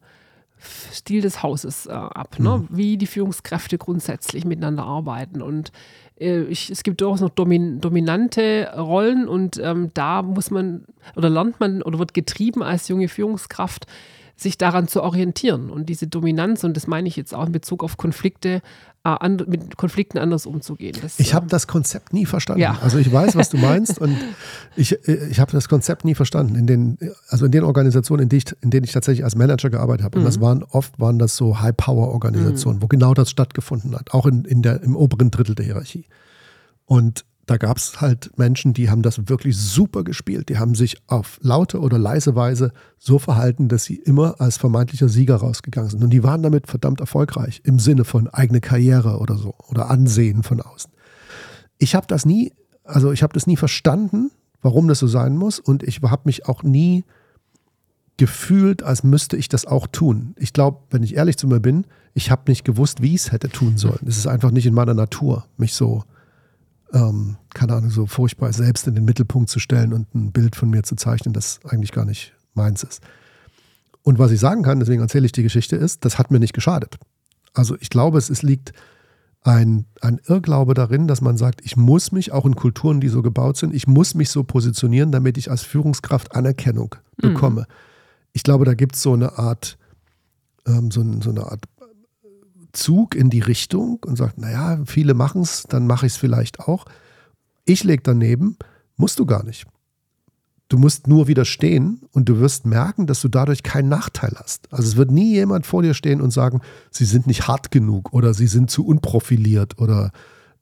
Stil des Hauses äh, ab, ne? Mhm. wie die Führungskräfte grundsätzlich miteinander arbeiten. Und äh, ich, es gibt durchaus noch domin, dominante Rollen und ähm, da muss man oder lernt man oder wird getrieben als junge Führungskraft, sich daran zu orientieren und diese Dominanz, und das meine ich jetzt auch in Bezug auf Konflikte, äh, an, mit Konflikten anders umzugehen. Das, ich habe äh, das Konzept nie verstanden. Ja. Also ich weiß, was du meinst und ich, äh, ich habe das Konzept nie verstanden. In den, also in den Organisationen, in, die ich, in denen ich tatsächlich als Manager gearbeitet habe, mhm. und das mhm. waren oft waren das so High-Power-Organisationen, mhm. wo genau das stattgefunden hat, auch in, in der, im oberen Drittel der Hierarchie. Und da gab es halt Menschen, die haben das wirklich super gespielt. Die haben sich auf laute oder leise Weise so verhalten, dass sie immer als vermeintlicher Sieger rausgegangen sind. Und die waren damit verdammt erfolgreich im Sinne von eigene Karriere oder so oder Ansehen von außen. Ich habe das nie, also ich habe das nie verstanden, warum das so sein muss. Und ich habe mich auch nie gefühlt, als müsste ich das auch tun. Ich glaube, wenn ich ehrlich zu mir bin, ich habe nicht gewusst, wie ich es hätte tun sollen. Es ist einfach nicht in meiner Natur, mich so ähm, keine Ahnung, so furchtbar selbst in den Mittelpunkt zu stellen und ein Bild von mir zu zeichnen, das eigentlich gar nicht meins ist. Und was ich sagen kann, deswegen erzähle ich die Geschichte, ist, das hat mir nicht geschadet. Also ich glaube, es, es liegt ein, ein Irrglaube darin, dass man sagt, ich muss mich auch in Kulturen, die so gebaut sind, ich muss mich so positionieren, damit ich als Führungskraft Anerkennung mhm. bekomme. Mhm. Ich glaube, da gibt es so eine Art, ähm, so, so eine Art Zug in die Richtung und sagt, naja, viele machen es, dann mache ich es vielleicht auch. Ich lege daneben, musst du gar nicht. Du musst nur widerstehen und du wirst merken, dass du dadurch keinen Nachteil hast. Also es wird nie jemand vor dir stehen und sagen, sie sind nicht hart genug oder sie sind zu unprofiliert oder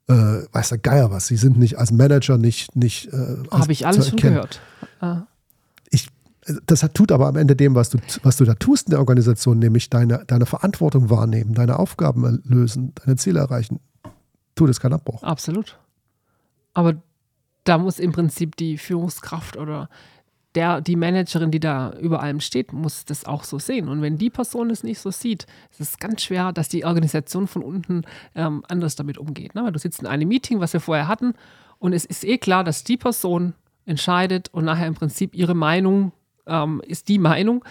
äh, weiß der Geier was, sie sind nicht als Manager nicht. nicht äh, Habe ich alles schon gehört. Ah das tut aber am Ende dem, was du, was du da tust in der Organisation, nämlich deine, deine Verantwortung wahrnehmen, deine Aufgaben lösen, deine Ziele erreichen, tut es keinen Abbruch. Absolut. Aber da muss im Prinzip die Führungskraft oder der, die Managerin, die da über allem steht, muss das auch so sehen. Und wenn die Person es nicht so sieht, ist es ganz schwer, dass die Organisation von unten ähm, anders damit umgeht. Ne? Weil du sitzt in einem Meeting, was wir vorher hatten, und es ist eh klar, dass die Person entscheidet und nachher im Prinzip ihre Meinung ähm, ist die Meinung,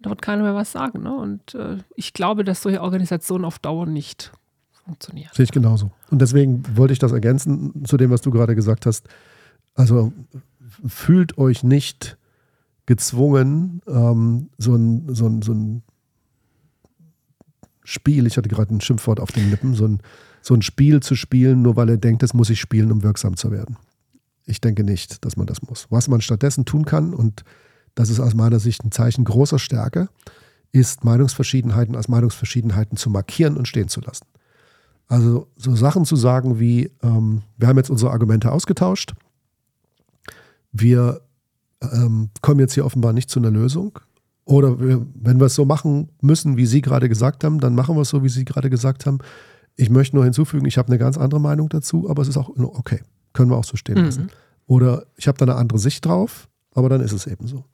da wird keiner mehr was sagen. Ne? Und äh, ich glaube, dass solche Organisationen auf Dauer nicht funktionieren. Sehe ich genauso. Und deswegen wollte ich das ergänzen zu dem, was du gerade gesagt hast. Also fühlt euch nicht gezwungen, ähm, so, ein, so, ein, so ein Spiel, ich hatte gerade ein Schimpfwort auf den Lippen, so ein, so ein Spiel zu spielen, nur weil er denkt, das muss ich spielen, um wirksam zu werden. Ich denke nicht, dass man das muss. Was man stattdessen tun kann, und das ist aus meiner Sicht ein Zeichen großer Stärke, ist Meinungsverschiedenheiten als Meinungsverschiedenheiten zu markieren und stehen zu lassen. Also so Sachen zu sagen wie, ähm, wir haben jetzt unsere Argumente ausgetauscht, wir ähm, kommen jetzt hier offenbar nicht zu einer Lösung. Oder wir, wenn wir es so machen müssen, wie Sie gerade gesagt haben, dann machen wir es so, wie Sie gerade gesagt haben. Ich möchte nur hinzufügen, ich habe eine ganz andere Meinung dazu, aber es ist auch okay. Können wir auch so stehen lassen. Mhm. Oder ich habe da eine andere Sicht drauf, aber dann ist es eben so.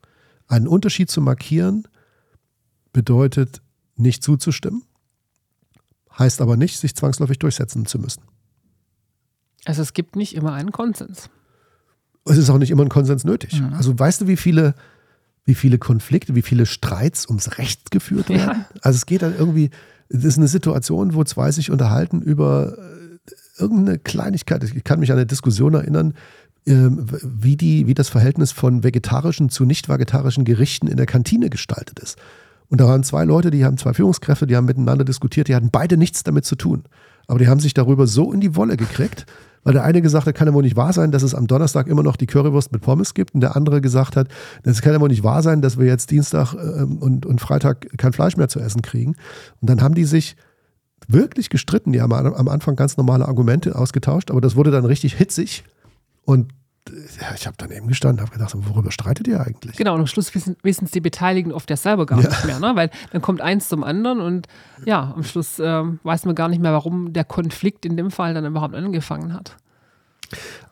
Einen Unterschied zu markieren bedeutet nicht zuzustimmen, heißt aber nicht, sich zwangsläufig durchsetzen zu müssen. Also es gibt nicht immer einen Konsens. Es ist auch nicht immer ein Konsens nötig. Mhm. Also weißt du, wie viele, wie viele Konflikte, wie viele Streits ums Recht geführt werden? Ja. Also es geht dann irgendwie, es ist eine Situation, wo zwei sich unterhalten über äh, irgendeine Kleinigkeit. Ich kann mich an eine Diskussion erinnern, wie, die, wie das Verhältnis von vegetarischen zu nicht vegetarischen Gerichten in der Kantine gestaltet ist. Und da waren zwei Leute, die haben zwei Führungskräfte, die haben miteinander diskutiert, die hatten beide nichts damit zu tun. Aber die haben sich darüber so in die Wolle gekriegt, weil der eine gesagt hat, kann ja wohl nicht wahr sein, dass es am Donnerstag immer noch die Currywurst mit Pommes gibt und der andere gesagt hat, das kann ja wohl nicht wahr sein, dass wir jetzt Dienstag ähm, und, und Freitag kein Fleisch mehr zu essen kriegen. Und dann haben die sich wirklich gestritten. Die haben am Anfang ganz normale Argumente ausgetauscht, aber das wurde dann richtig hitzig und ja, ich habe daneben gestanden, habe gedacht, worüber streitet ihr eigentlich? Genau, und am Schluss wissen es die Beteiligten oft ja selber gar ja. nicht mehr, ne? weil dann kommt eins zum anderen und ja, am Schluss äh, weiß man gar nicht mehr, warum der Konflikt in dem Fall dann überhaupt angefangen hat.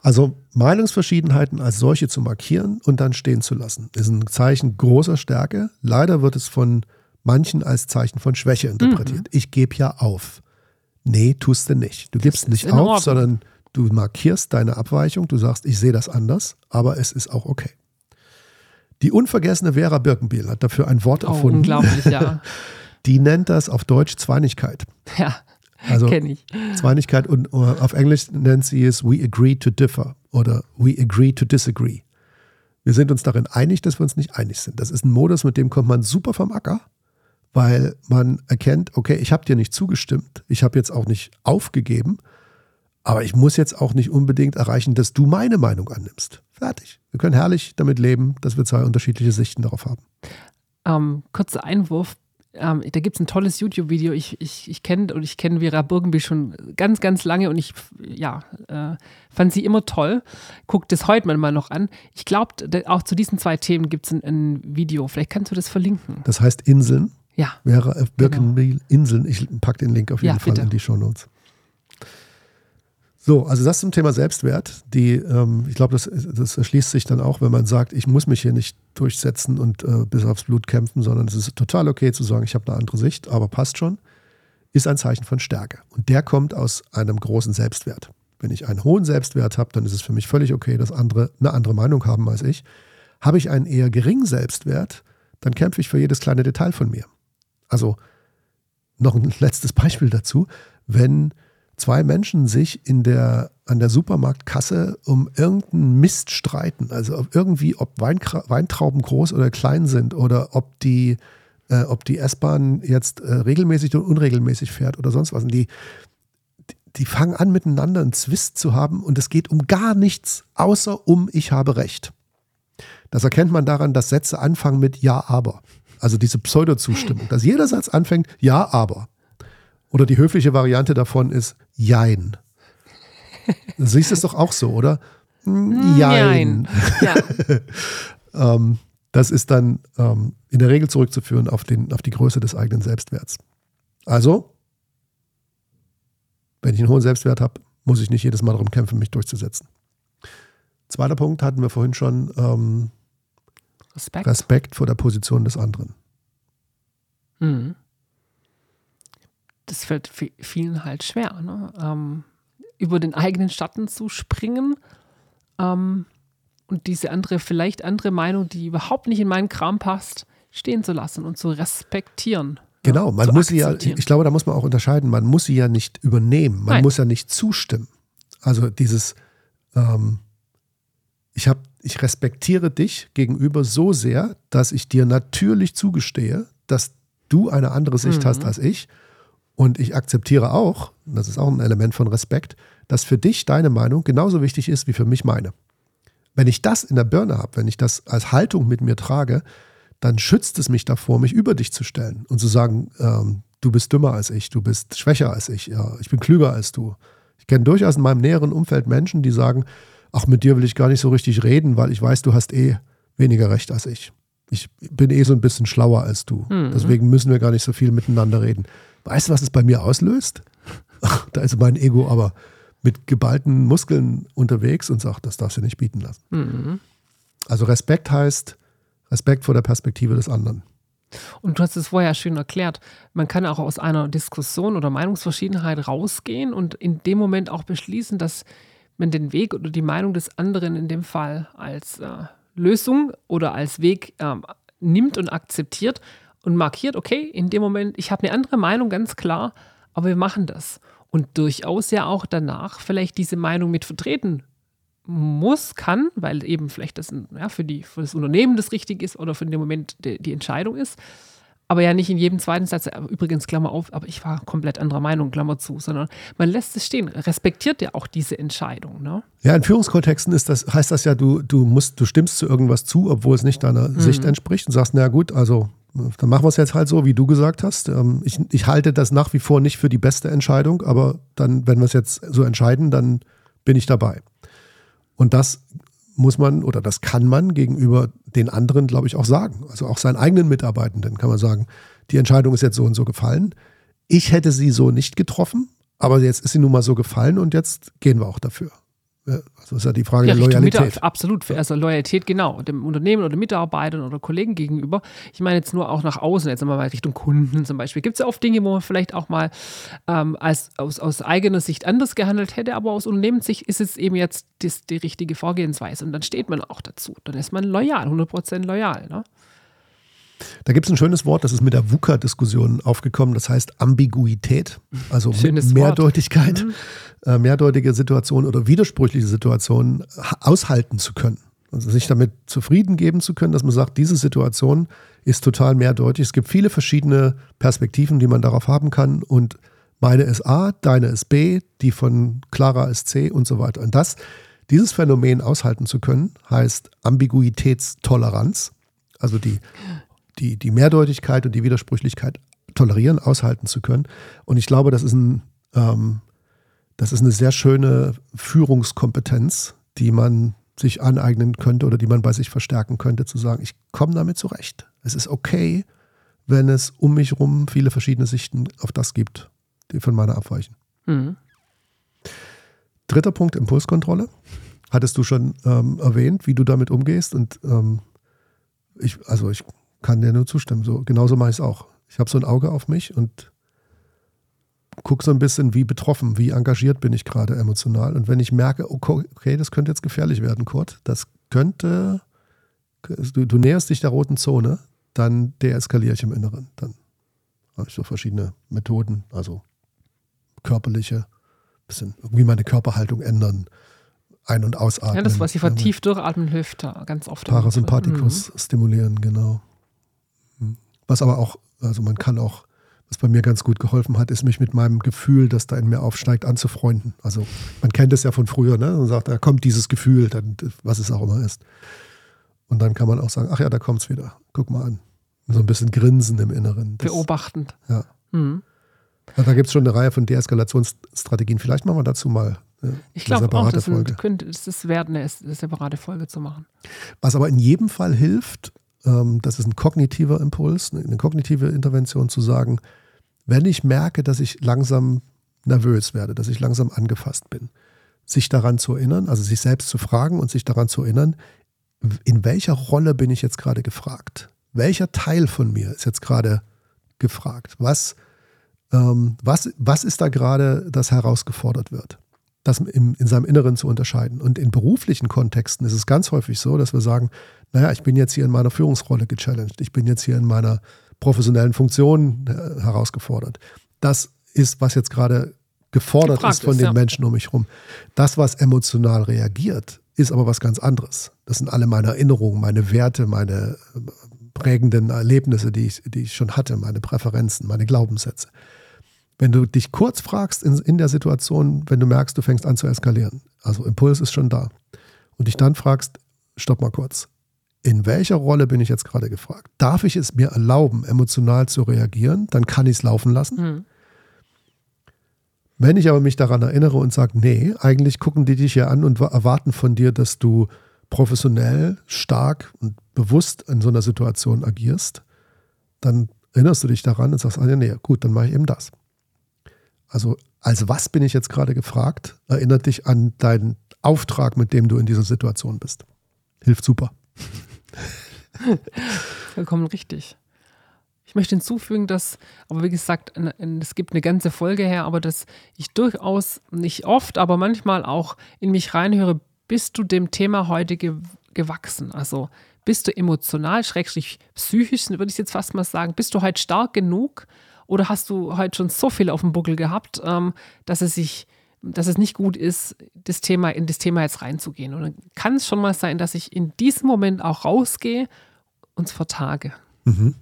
Also Meinungsverschiedenheiten als solche zu markieren und dann stehen zu lassen, ist ein Zeichen großer Stärke. Leider wird es von manchen als Zeichen von Schwäche interpretiert. Mhm. Ich gebe ja auf. Nee, tust du nicht. Du gibst nicht auf, sondern Du markierst deine Abweichung, du sagst, ich sehe das anders, aber es ist auch okay. Die unvergessene Vera Birkenbiel hat dafür ein Wort oh, erfunden. Unglaublich, ja. Die nennt das auf Deutsch Zweinigkeit. Ja, also kenne ich. Zweinigkeit und uh, auf Englisch nennt sie es We agree to differ oder We agree to disagree. Wir sind uns darin einig, dass wir uns nicht einig sind. Das ist ein Modus, mit dem kommt man super vom Acker, weil man erkennt, okay, ich habe dir nicht zugestimmt, ich habe jetzt auch nicht aufgegeben, aber ich muss jetzt auch nicht unbedingt erreichen, dass du meine Meinung annimmst. Fertig. Wir können herrlich damit leben, dass wir zwei unterschiedliche Sichten darauf haben. Ähm, kurzer Einwurf. Ähm, da gibt es ein tolles YouTube-Video. Ich, ich, ich kenne und ich kenne Vera Birkenby schon ganz, ganz lange und ich ja, äh, fand sie immer toll. Guckt es heute mal noch an. Ich glaube, auch zu diesen zwei Themen gibt es ein, ein, Video. Vielleicht kannst du das verlinken. Das heißt Inseln. Ja. Vera äh, Birkenby genau. Inseln. Ich packe den Link auf jeden ja, Fall bitte. in die Show Notes. So, also das zum Thema Selbstwert. Die, ähm, ich glaube, das, das erschließt sich dann auch, wenn man sagt, ich muss mich hier nicht durchsetzen und äh, bis aufs Blut kämpfen, sondern es ist total okay zu sagen, ich habe eine andere Sicht, aber passt schon, ist ein Zeichen von Stärke. Und der kommt aus einem großen Selbstwert. Wenn ich einen hohen Selbstwert habe, dann ist es für mich völlig okay, dass andere eine andere Meinung haben als ich. Habe ich einen eher geringen Selbstwert, dann kämpfe ich für jedes kleine Detail von mir. Also noch ein letztes Beispiel dazu. Wenn zwei Menschen sich in der, an der Supermarktkasse um irgendeinen Mist streiten. Also irgendwie, ob Weinkra Weintrauben groß oder klein sind oder ob die, äh, die S-Bahn jetzt äh, regelmäßig oder unregelmäßig fährt oder sonst was. Und die, die fangen an, miteinander einen Zwist zu haben und es geht um gar nichts, außer um ich habe Recht. Das erkennt man daran, dass Sätze anfangen mit Ja, aber. Also diese Pseudo-Zustimmung, dass jeder Satz anfängt, Ja, aber. Oder die höfliche Variante davon ist Jein. Du siehst es doch auch so, oder? Jein. Ja. ähm, das ist dann ähm, in der Regel zurückzuführen auf, den, auf die Größe des eigenen Selbstwerts. Also, wenn ich einen hohen Selbstwert habe, muss ich nicht jedes Mal darum kämpfen, mich durchzusetzen. Zweiter Punkt hatten wir vorhin schon. Ähm, Respekt. Respekt vor der Position des anderen. Mhm das fällt vielen halt schwer, ne? ähm, über den eigenen Schatten zu springen ähm, und diese andere, vielleicht andere Meinung, die überhaupt nicht in meinen Kram passt, stehen zu lassen und zu respektieren. Genau, man muss sie ja, ich glaube, da muss man auch unterscheiden, man muss sie ja nicht übernehmen, man Nein. muss ja nicht zustimmen. Also dieses, ähm, ich habe, ich respektiere dich gegenüber so sehr, dass ich dir natürlich zugestehe, dass du eine andere Sicht mhm. hast als ich und ich akzeptiere auch, das ist auch ein Element von Respekt, dass für dich deine Meinung genauso wichtig ist wie für mich meine. Wenn ich das in der Birne habe, wenn ich das als Haltung mit mir trage, dann schützt es mich davor, mich über dich zu stellen und zu sagen, ähm, du bist dümmer als ich, du bist schwächer als ich, ja, ich bin klüger als du. Ich kenne durchaus in meinem näheren Umfeld Menschen, die sagen, ach, mit dir will ich gar nicht so richtig reden, weil ich weiß, du hast eh weniger Recht als ich. Ich bin eh so ein bisschen schlauer als du. Mhm. Deswegen müssen wir gar nicht so viel miteinander reden. Weißt du, was es bei mir auslöst? da ist mein Ego aber mit geballten Muskeln unterwegs und sagt, das darfst du nicht bieten lassen. Mhm. Also Respekt heißt Respekt vor der Perspektive des anderen. Und du hast es vorher schön erklärt. Man kann auch aus einer Diskussion oder Meinungsverschiedenheit rausgehen und in dem Moment auch beschließen, dass man den Weg oder die Meinung des anderen in dem Fall als äh, Lösung oder als Weg äh, nimmt und akzeptiert und markiert, okay, in dem Moment, ich habe eine andere Meinung, ganz klar, aber wir machen das. Und durchaus ja auch danach vielleicht diese Meinung mit vertreten muss, kann, weil eben vielleicht das ja, für, die, für das Unternehmen das richtig ist oder für den Moment die, die Entscheidung ist. aber ja nicht in jedem zweiten Satz, übrigens, Klammer auf, aber ich war komplett anderer Meinung, Klammer zu, sondern man lässt es stehen, respektiert ja auch diese Entscheidung. Ne? Ja, in Führungskontexten ist das, heißt das ja, du, du musst, du stimmst zu irgendwas zu, obwohl es nicht deiner mhm. Sicht entspricht und sagst, na gut, also dann machen wir es jetzt halt so, wie du gesagt hast. Ähm, ich, ich halte das nach wie vor nicht für die beste Entscheidung, aber dann, wenn wir es jetzt so entscheiden, dann bin ich dabei. Und das muss man oder das kann man gegenüber den anderen, glaube ich, auch sagen. Also auch seinen eigenen Mitarbeitenden kann man sagen, die Entscheidung ist jetzt so und so gefallen. Ich hätte sie so nicht getroffen, aber jetzt ist sie nun mal so gefallen und jetzt gehen wir auch dafür. Also ist ja die Frage ja, der Loyalität. Mit, absolut, also Loyalität genau, dem Unternehmen oder Mitarbeitern oder Kollegen gegenüber. Ich meine jetzt nur auch nach außen, jetzt mal Richtung Kunden zum Beispiel. Gibt es ja oft Dinge, wo man vielleicht auch mal ähm, als, aus, aus eigener Sicht anders gehandelt hätte, aber aus Unternehmenssicht ist es eben jetzt das, die richtige Vorgehensweise und dann steht man auch dazu. Dann ist man loyal, 100% loyal. Ne? Da gibt es ein schönes Wort, das ist mit der VUCA-Diskussion aufgekommen, das heißt Ambiguität, also Schönes Mehrdeutigkeit, mhm. äh, mehrdeutige Situationen oder widersprüchliche Situationen aushalten zu können. Also sich damit zufrieden geben zu können, dass man sagt, diese Situation ist total mehrdeutig. Es gibt viele verschiedene Perspektiven, die man darauf haben kann und meine ist A, deine ist B, die von Clara ist C und so weiter. Und das, dieses Phänomen aushalten zu können, heißt Ambiguitätstoleranz. Also die die, die Mehrdeutigkeit und die Widersprüchlichkeit tolerieren, aushalten zu können. Und ich glaube, das ist, ein, ähm, das ist eine sehr schöne Führungskompetenz, die man sich aneignen könnte oder die man bei sich verstärken könnte, zu sagen, ich komme damit zurecht. Es ist okay, wenn es um mich herum viele verschiedene Sichten auf das gibt, die von meiner abweichen. Mhm. Dritter Punkt, Impulskontrolle. Hattest du schon ähm, erwähnt, wie du damit umgehst. Und ähm, ich, also ich kann dir nur zustimmen. So, genauso mache ich es auch. Ich habe so ein Auge auf mich und gucke so ein bisschen, wie betroffen, wie engagiert bin ich gerade emotional. Und wenn ich merke, okay, das könnte jetzt gefährlich werden, Kurt, das könnte, du, du näherst dich der roten Zone, dann deeskaliere ich im Inneren. Dann habe ich so verschiedene Methoden, also körperliche, bisschen irgendwie meine Körperhaltung ändern, ein- und ausatmen. Ja, das, was sie vertieft durchatmen hilft, ganz oft. Parasympathikus mhm. stimulieren, genau. Was aber auch, also man kann auch, was bei mir ganz gut geholfen hat, ist mich mit meinem Gefühl, das da in mir aufsteigt, anzufreunden. Also man kennt es ja von früher, ne? Man sagt, da kommt dieses Gefühl, dann, was es auch immer ist. Und dann kann man auch sagen, ach ja, da kommt es wieder. Guck mal an. So ein bisschen Grinsen im Inneren. Das, Beobachtend. Ja. Mhm. ja da gibt es schon eine Reihe von Deeskalationsstrategien. Vielleicht machen wir dazu mal ich glaube auch, das, sind, könnte, das ist wert, eine separate Folge zu machen. Was aber in jedem Fall hilft, das ist ein kognitiver Impuls, eine kognitive Intervention zu sagen, wenn ich merke, dass ich langsam nervös werde, dass ich langsam angefasst bin, sich daran zu erinnern, also sich selbst zu fragen und sich daran zu erinnern, in welcher Rolle bin ich jetzt gerade gefragt? Welcher Teil von mir ist jetzt gerade gefragt? Was, ähm, was, was ist da gerade, das herausgefordert wird? Das im, in seinem Inneren zu unterscheiden. Und in beruflichen Kontexten ist es ganz häufig so, dass wir sagen, naja, ich bin jetzt hier in meiner Führungsrolle gechallenged, ich bin jetzt hier in meiner professionellen Funktion äh, herausgefordert. Das ist, was jetzt gerade gefordert ist von ist, den ja. Menschen um mich herum. Das, was emotional reagiert, ist aber was ganz anderes. Das sind alle meine Erinnerungen, meine Werte, meine äh, prägenden Erlebnisse, die ich, die ich schon hatte, meine Präferenzen, meine Glaubenssätze. Wenn du dich kurz fragst in, in der Situation, wenn du merkst, du fängst an zu eskalieren, also Impuls ist schon da, und dich dann fragst, stopp mal kurz, in welcher Rolle bin ich jetzt gerade gefragt? Darf ich es mir erlauben, emotional zu reagieren? Dann kann ich es laufen lassen. Mhm. Wenn ich aber mich daran erinnere und sage, nee, eigentlich gucken die dich ja an und erwarten von dir, dass du professionell, stark und bewusst in so einer Situation agierst, dann erinnerst du dich daran und sagst, ah, nee, gut, dann mache ich eben das. Also, als was bin ich jetzt gerade gefragt? Erinnert dich an deinen Auftrag, mit dem du in dieser Situation bist. Hilft super. Vollkommen richtig. Ich möchte hinzufügen, dass, aber wie gesagt, es gibt eine ganze Folge her, aber dass ich durchaus nicht oft, aber manchmal auch in mich reinhöre, bist du dem Thema heute ge gewachsen? Also bist du emotional, schrägstrich psychisch, würde ich jetzt fast mal sagen, bist du heute stark genug oder hast du heute schon so viel auf dem Buckel gehabt, ähm, dass es sich dass es nicht gut ist, das Thema, in das Thema jetzt reinzugehen. Und dann kann es schon mal sein, dass ich in diesem Moment auch rausgehe und es vertage. Mhm.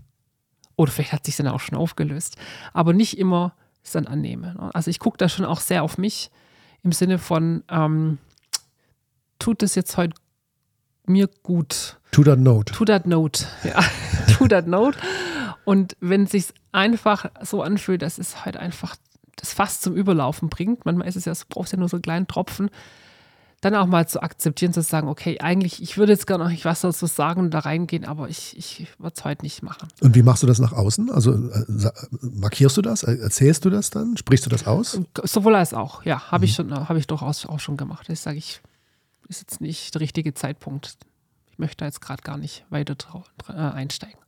Oder vielleicht hat sich dann auch schon aufgelöst. Aber nicht immer es dann annehme. Ne? Also ich gucke da schon auch sehr auf mich im Sinne von, ähm, tut es jetzt heute mir gut? To that note. To that note, ja. to that note. Und wenn es sich einfach so anfühlt, dass es halt einfach das Fass zum Überlaufen bringt, manchmal ist es ja, du brauchst ja nur so einen kleinen Tropfen, dann auch mal zu akzeptieren, zu sagen, okay, eigentlich, ich würde jetzt gerne noch nicht was dazu sagen und da reingehen, aber ich, ich würde es heute nicht machen. Und wie machst du das nach außen? Also äh, markierst du das? Erzählst du das dann? Sprichst du das aus? Sowohl als auch, ja, habe mhm. ich schon, habe ich durchaus auch schon gemacht. Ich sage, ich ist jetzt nicht der richtige Zeitpunkt. Ich möchte jetzt gerade gar nicht weiter äh, einsteigen.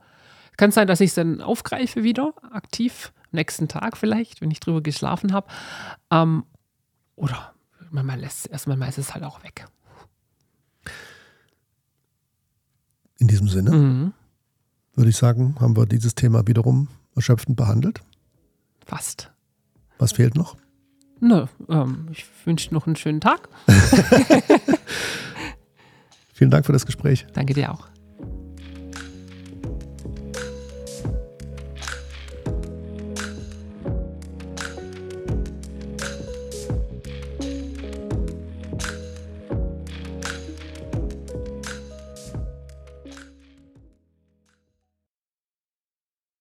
Kann sein, dass ich es dann aufgreife wieder, aktiv, nächsten Tag vielleicht, wenn ich drüber geschlafen habe. Ähm, oder manchmal lässt es erstmal ist es halt auch weg. In diesem Sinne mhm. würde ich sagen, haben wir dieses Thema wiederum erschöpfend behandelt. Fast. Was fehlt noch? Nö, ähm, ich wünsche noch einen schönen Tag. Vielen Dank für das Gespräch. Danke dir auch.